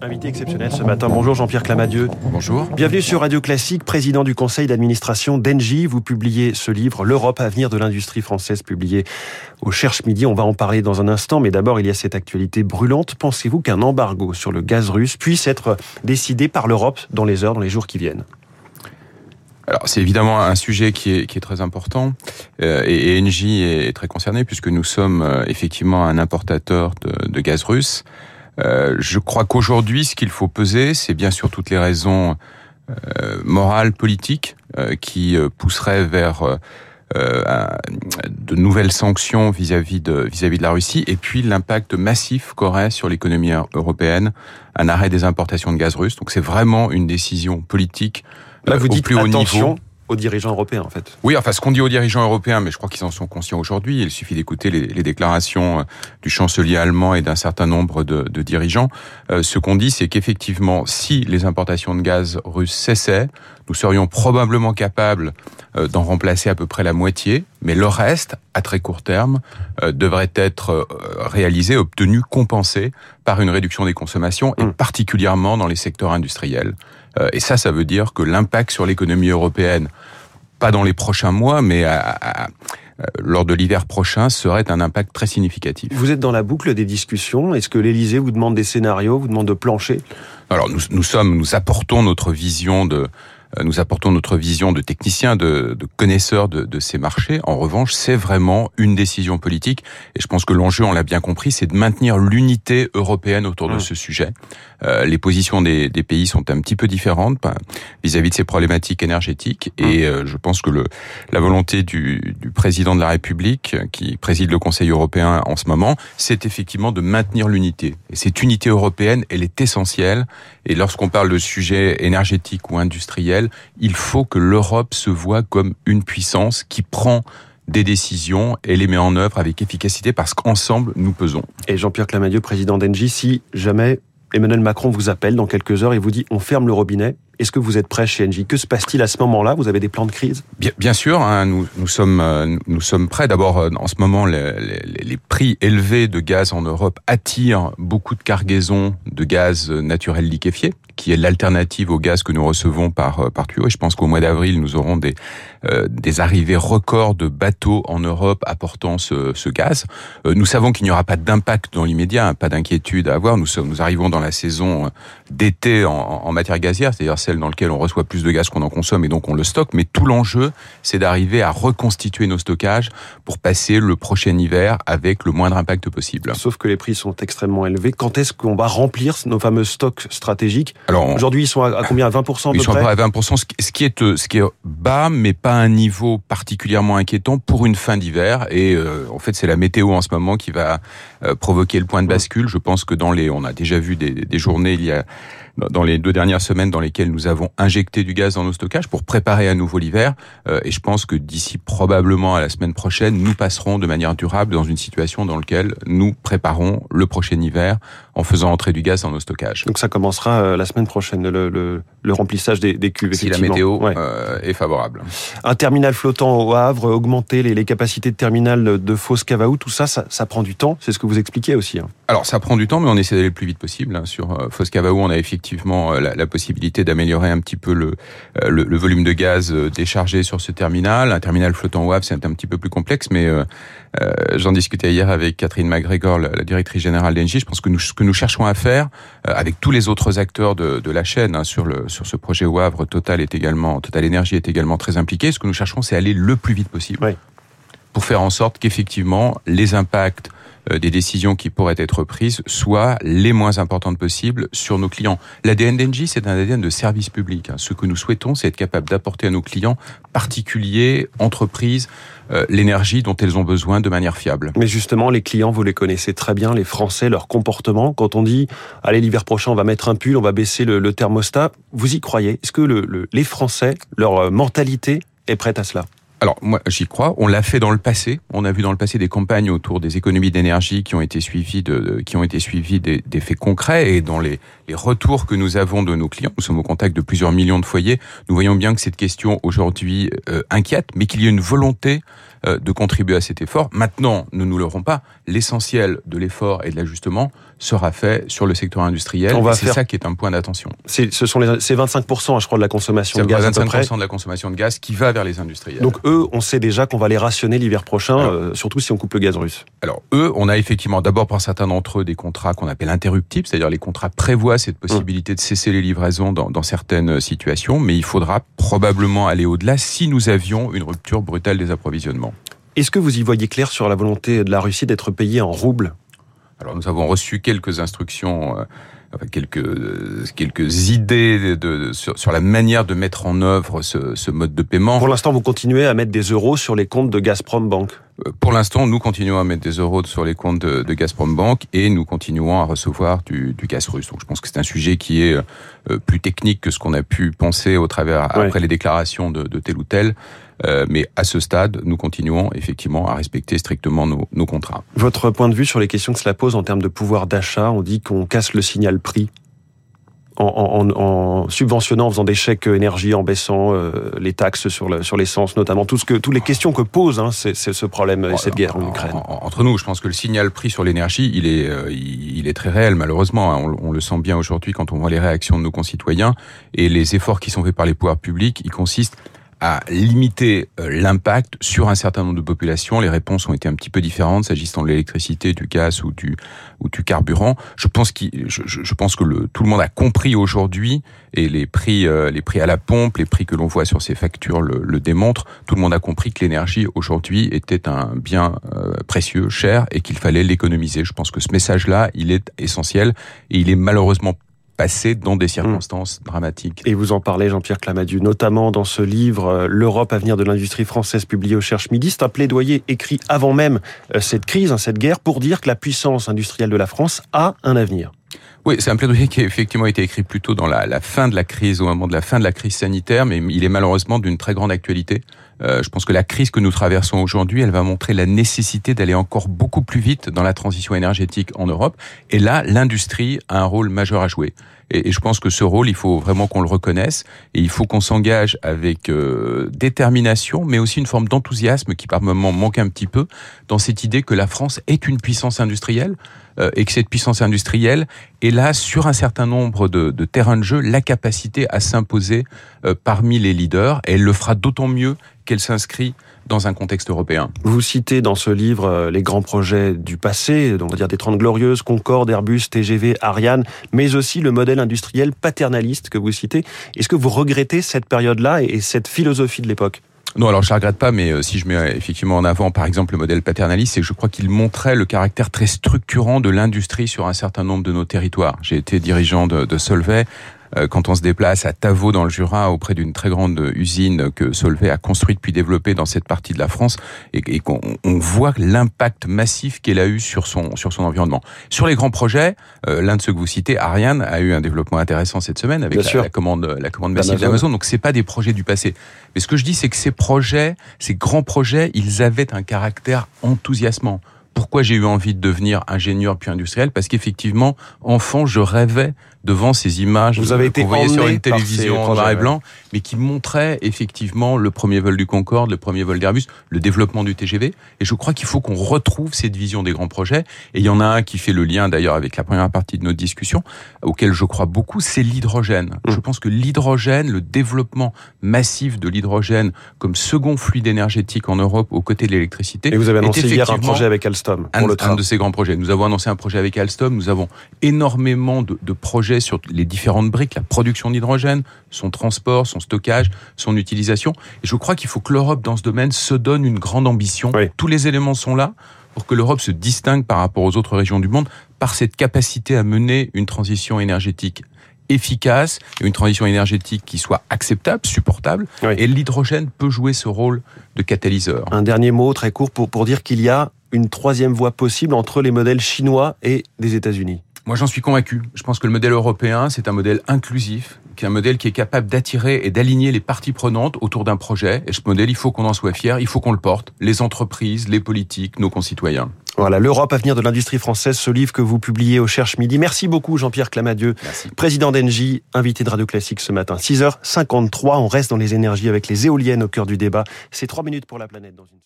Invité exceptionnel ce matin. Bonjour Jean-Pierre Clamadieu. Bonjour. Bienvenue sur Radio Classique, président du conseil d'administration d'Engie. Vous publiez ce livre, L'Europe, avenir de l'industrie française, publié au Cherche Midi. On va en parler dans un instant, mais d'abord, il y a cette actualité brûlante. Pensez-vous qu'un embargo sur le gaz russe puisse être décidé par l'Europe dans les heures, dans les jours qui viennent? Alors c'est évidemment un sujet qui est, qui est très important euh, et, Engie est très concerné puisque nous sommes euh, effectivement un importateur de, de gaz russe. Euh, je crois qu'aujourd'hui, ce qu'il faut peser, c'est bien sûr toutes les raisons euh, morales, politiques, euh, qui pousseraient vers de nouvelles sanctions vis-à-vis de vis-à-vis de la Russie, et puis l'impact massif qu'aurait sur l'économie européenne un arrêt des importations de gaz russe. Donc c'est vraiment une décision politique Là, vous dites plus haut niveau aux dirigeants européens, en fait. Oui, enfin, ce qu'on dit aux dirigeants européens, mais je crois qu'ils en sont conscients aujourd'hui. Il suffit d'écouter les, les, déclarations euh, du chancelier allemand et d'un certain nombre de, de dirigeants. Euh, ce qu'on dit, c'est qu'effectivement, si les importations de gaz russes cessaient, nous serions probablement capables euh, d'en remplacer à peu près la moitié, mais le reste, à très court terme, devrait être réalisé, obtenu, compensé par une réduction des consommations, et mmh. particulièrement dans les secteurs industriels. Et ça, ça veut dire que l'impact sur l'économie européenne pas dans les prochains mois, mais à, lors de l'hiver prochain, serait un impact très significatif. Vous êtes dans la boucle des discussions. Est-ce que l'Élysée vous demande des scénarios, vous demande de plancher? Alors nous, nous sommes, nous apportons notre vision de euh, nous apportons notre vision de techniciens, de, de connaisseurs de, de, ces marchés. En revanche, c'est vraiment une décision politique. Et je pense que l'enjeu, on l'a bien compris, c'est de maintenir l'unité européenne autour de mmh. ce sujet. Euh, les positions des, des, pays sont un petit peu différentes vis-à-vis de ces problématiques énergétiques. Mmh. Et euh, je pense que le, la volonté du, du président de la République, qui préside le Conseil européen en ce moment, c'est effectivement de maintenir l'unité. Et cette unité européenne, elle est essentielle. Et lorsqu'on parle de sujets énergétiques ou industriels, il faut que l'Europe se voit comme une puissance qui prend des décisions et les met en œuvre avec efficacité parce qu'ensemble, nous pesons. Et Jean-Pierre Clamadieu, président d'Engie, si jamais Emmanuel Macron vous appelle dans quelques heures et vous dit on ferme le robinet, est-ce que vous êtes prêt chez Engie? Que se passe-t-il à ce moment-là? Vous avez des plans de crise? Bien, sûr, hein, nous, nous, sommes, euh, nous sommes prêts. D'abord, euh, en ce moment, les, les, les, prix élevés de gaz en Europe attirent beaucoup de cargaisons de gaz naturel liquéfié qui est l'alternative au gaz que nous recevons par euh, par tuyau. Et je pense qu'au mois d'avril, nous aurons des euh, des arrivées records de bateaux en Europe apportant ce, ce gaz. Euh, nous savons qu'il n'y aura pas d'impact dans l'immédiat, hein, pas d'inquiétude à avoir. Nous sommes, nous arrivons dans la saison d'été en, en, matière gazière, c'est-à-dire celle dans laquelle on reçoit plus de gaz qu'on en consomme et donc on le stocke. Mais tout l'enjeu, c'est d'arriver à reconstituer nos stockages pour passer le prochain hiver avec le moindre impact possible. Sauf que les prix sont extrêmement élevés. Quand est-ce qu'on va remplir nos fameux stocks stratégiques alors, aujourd'hui, ils sont à, combien À 20 à Ils sont à 20 ce qui est ce qui est bas, mais pas un niveau particulièrement inquiétant pour une fin d'hiver. Et euh, en fait, c'est la météo en ce moment qui va euh, provoquer le point de bascule. Je pense que dans les, on a déjà vu des, des journées il y a dans les deux dernières semaines dans lesquelles nous avons injecté du gaz dans nos stockages pour préparer à nouveau l'hiver. Euh, et je pense que d'ici probablement à la semaine prochaine, nous passerons de manière durable dans une situation dans laquelle nous préparons le prochain hiver en faisant entrer du gaz dans nos stockages. Donc ça commencera euh, la semaine prochaine, le, le, le remplissage des, des cuves. Si la météo euh, est favorable. Un terminal flottant au Havre, augmenter les, les capacités de terminal de Fos Cavaou, tout ça, ça, ça, prend du temps. C'est ce que vous expliquez aussi. Hein. Alors ça prend du temps, mais on essaie d'aller le plus vite possible. Hein. Sur euh, Fos Cavaou, on a effectivement euh, la, la possibilité d'améliorer un petit peu le, euh, le, le, volume de gaz déchargé sur ce terminal. Un terminal flottant Havre, c'est un petit peu plus complexe, mais euh, j'en discutais hier avec Catherine McGregor, la, la directrice générale d'Engie. Je pense que nous, ce que nous cherchons à faire, avec tous les autres acteurs de, de la chaîne hein, sur, le, sur ce projet au Havre, Total est également, Total Énergie est également très impliqué. Ce que nous cherchons, c'est aller le plus vite possible. Oui. Pour faire en sorte qu'effectivement, les impacts euh, des décisions qui pourraient être prises soient les moins importantes possibles sur nos clients. L'ADN d'Engie, c'est un ADN de service public. Ce que nous souhaitons, c'est être capable d'apporter à nos clients, particuliers, entreprises, euh, l'énergie dont elles ont besoin de manière fiable. Mais justement, les clients, vous les connaissez très bien, les Français, leur comportement. Quand on dit, allez, l'hiver prochain, on va mettre un pull, on va baisser le, le thermostat, vous y croyez? Est-ce que le, le, les Français, leur mentalité est prête à cela? Alors moi j'y crois. On l'a fait dans le passé. On a vu dans le passé des campagnes autour des économies d'énergie qui ont été suivies de, qui ont été suivies des, faits concrets et dans les, retours que nous avons de nos clients, nous sommes au contact de plusieurs millions de foyers. Nous voyons bien que cette question aujourd'hui euh, inquiète, mais qu'il y a une volonté de contribuer à cet effort. Maintenant, ne nous l'aurons pas, l'essentiel de l'effort et de l'ajustement sera fait sur le secteur industriel. C'est faire... ça qui est un point d'attention. Ce sont les, c'est 25%, je crois, de la consommation de gaz. 25% de la consommation de gaz qui va vers les industriels. Donc eux, on sait déjà qu'on va les rationner l'hiver prochain, euh, surtout si on coupe le gaz russe. Alors eux, on a effectivement d'abord pour certains d'entre eux des contrats qu'on appelle interruptibles, c'est-à-dire les contrats prévoient cette possibilité de cesser les livraisons dans, dans certaines situations, mais il faudra probablement aller au-delà si nous avions une rupture brutale des approvisionnements. Est-ce que vous y voyez clair sur la volonté de la Russie d'être payée en roubles? Alors nous avons reçu quelques instructions, euh, quelques quelques idées de, sur, sur, la manière de mettre en œuvre ce, ce mode de paiement. Pour l'instant, vous continuez à mettre des euros sur les comptes de Gazprom Bank. Euh, pour l'instant, nous continuons à mettre des euros sur les comptes de, de Gazprom Bank et nous continuons à recevoir du, du, gaz russe. Donc, je pense que c'est un sujet qui est euh, plus technique que ce qu'on a pu penser au travers après les déclarations de, de tel ou tel. Euh, mais à ce stade, nous continuons effectivement à respecter strictement nos, nos, contrats. Votre point de vue sur les questions que cela pose en termes de pouvoir d'achat, on dit qu'on casse le signal prix en, en, en, subventionnant, en faisant des chèques énergie, en baissant euh, les taxes sur l'essence, notamment tout ce que toutes les questions que pose hein, c'est, ce problème et cette guerre en Ukraine. entre nous, je pense que le signal prix sur l'énergie, il est euh, il est très réel malheureusement. Hein. On, on, le sent bien aujourd'hui quand on voit les réactions de nos concitoyens et les efforts qui sont faits par les pouvoirs publics. Ils consistent à limiter euh, l'impact sur un certain nombre de populations. Les réponses ont été un petit peu différentes s'agissant de l'électricité, du gaz ou du ou du carburant. Je pense je, je, pense que le, tout le monde a compris aujourd'hui et les prix euh, les prix à la pompe, les prix que l'on voit sur ces factures le, le, démontrent. Tout le monde a compris que l'énergie aujourd'hui était un bien euh, précieux, cher et qu'il fallait l'économiser. Je pense que ce message-là, il est essentiel et il est malheureusement passé dans des circonstances dramatiques. Et vous en parlez, Jean-Pierre Clamadieu, notamment dans ce livre euh, L'Europe, avenir de l'industrie française, publié au Cherche Midi. C'est un plaidoyer écrit avant même euh, cette crise, hein, cette guerre, pour dire que la puissance industrielle de la France a un avenir. Oui, c'est un plaidoyer qui a effectivement été écrit plutôt dans la, la, fin de la crise, au moment de la fin de la crise sanitaire, mais il est malheureusement d'une très grande actualité. Euh, je pense que la crise que nous traversons aujourd'hui, elle va montrer la nécessité d'aller encore beaucoup plus vite dans la transition énergétique en Europe. Et là, l'industrie a un rôle majeur à jouer. Et, je pense que ce rôle, il faut vraiment qu'on le reconnaisse et il faut qu'on s'engage avec euh, détermination, mais aussi une forme d'enthousiasme qui par moments manque un petit peu dans cette idée que la France est une puissance industrielle euh, et que cette puissance industrielle est là sur un certain nombre de, de terrains de jeu la capacité à s'imposer euh, parmi les leaders. Et elle le fera d'autant mieux qu'elle s'inscrit dans un contexte européen. Vous citez dans ce livre euh, les grands projets du passé, on va dire des 30 glorieuses, Concorde, Airbus, TGV, Ariane, mais aussi le modèle industriel paternaliste que vous citez. Est-ce que vous regrettez cette période-là et cette philosophie de l'époque? Non, alors je ne regrette pas, mais euh, si je mets effectivement en avant, par exemple, le modèle paternaliste, c'est que je crois qu'il montrait le caractère très structurant de l'industrie sur un certain nombre de nos territoires. J'ai été dirigeant de, de Solvay. Euh, quand on se déplace à Tavaux dans le Jura auprès d'une très grande usine que Solvay a construite puis développée dans cette partie de la France et, et qu'on on voit l'impact massif qu'elle a eu sur son sur son environnement. Sur les grands projets, euh, l'un de ceux que vous citez, Ariane, a eu un développement intéressant cette semaine avec la, la, commande la commande massive d'Amazon. Donc c'est pas des projets du passé. Mais ce que je dis, c'est que ces projets, ces grands projets, ils avaient un caractère enthousiasmant pourquoi j'ai eu envie de devenir ingénieur puis industriel? Parce qu'effectivement, enfant, je rêvais devant ces images Vous avez été voyait sur une télévision en noir et blanc, mais qui montraient effectivement le premier vol du Concorde, le premier vol d'Airbus, le développement du TGV. Et je crois qu'il faut qu'on retrouve cette vision des grands projets. Et il y en a un qui fait le lien d'ailleurs avec la première partie de notre discussion, auquel je crois beaucoup, c'est l'hydrogène. Mmh. Je pense que l'hydrogène, le développement massif de l'hydrogène comme second fluide énergétique en Europe aux côtés de l'électricité. Et vous avez annoncé hier un projet avec Alstom pour un, le train. Un de ces grands projets. Nous avons annoncé un projet avec Alstom. Nous avons énormément de, de projets sur les différentes briques, la production d'hydrogène, son transport, son stockage, son utilisation. Et je crois qu'il faut que l'Europe, dans ce domaine, se donne une grande ambition. Oui. Tous les éléments sont là pour que l'Europe se distingue par rapport aux autres régions du monde par cette capacité à mener une transition énergétique efficace, une transition énergétique qui soit acceptable, supportable. Oui. Et l'hydrogène peut jouer ce rôle de catalyseur. Un dernier mot très court pour, pour dire qu'il y a une troisième voie possible entre les modèles chinois et des États-Unis. Moi, j'en suis convaincu. Je pense que le modèle européen, c'est un modèle inclusif, qui est un modèle qui est capable d'attirer et d'aligner les parties prenantes autour d'un projet. Et ce modèle, il faut qu'on en soit fier, il faut qu'on le porte. Les entreprises, les politiques, nos concitoyens. Voilà, l'Europe, avenir de l'industrie française, ce livre que vous publiez au Cherche Midi. Merci beaucoup, Jean-Pierre Clamadieu, Merci. président d'Engie, invité de Radio Classique ce matin. 6h53, on reste dans les énergies avec les éoliennes au cœur du débat. C'est trois minutes pour la planète dans une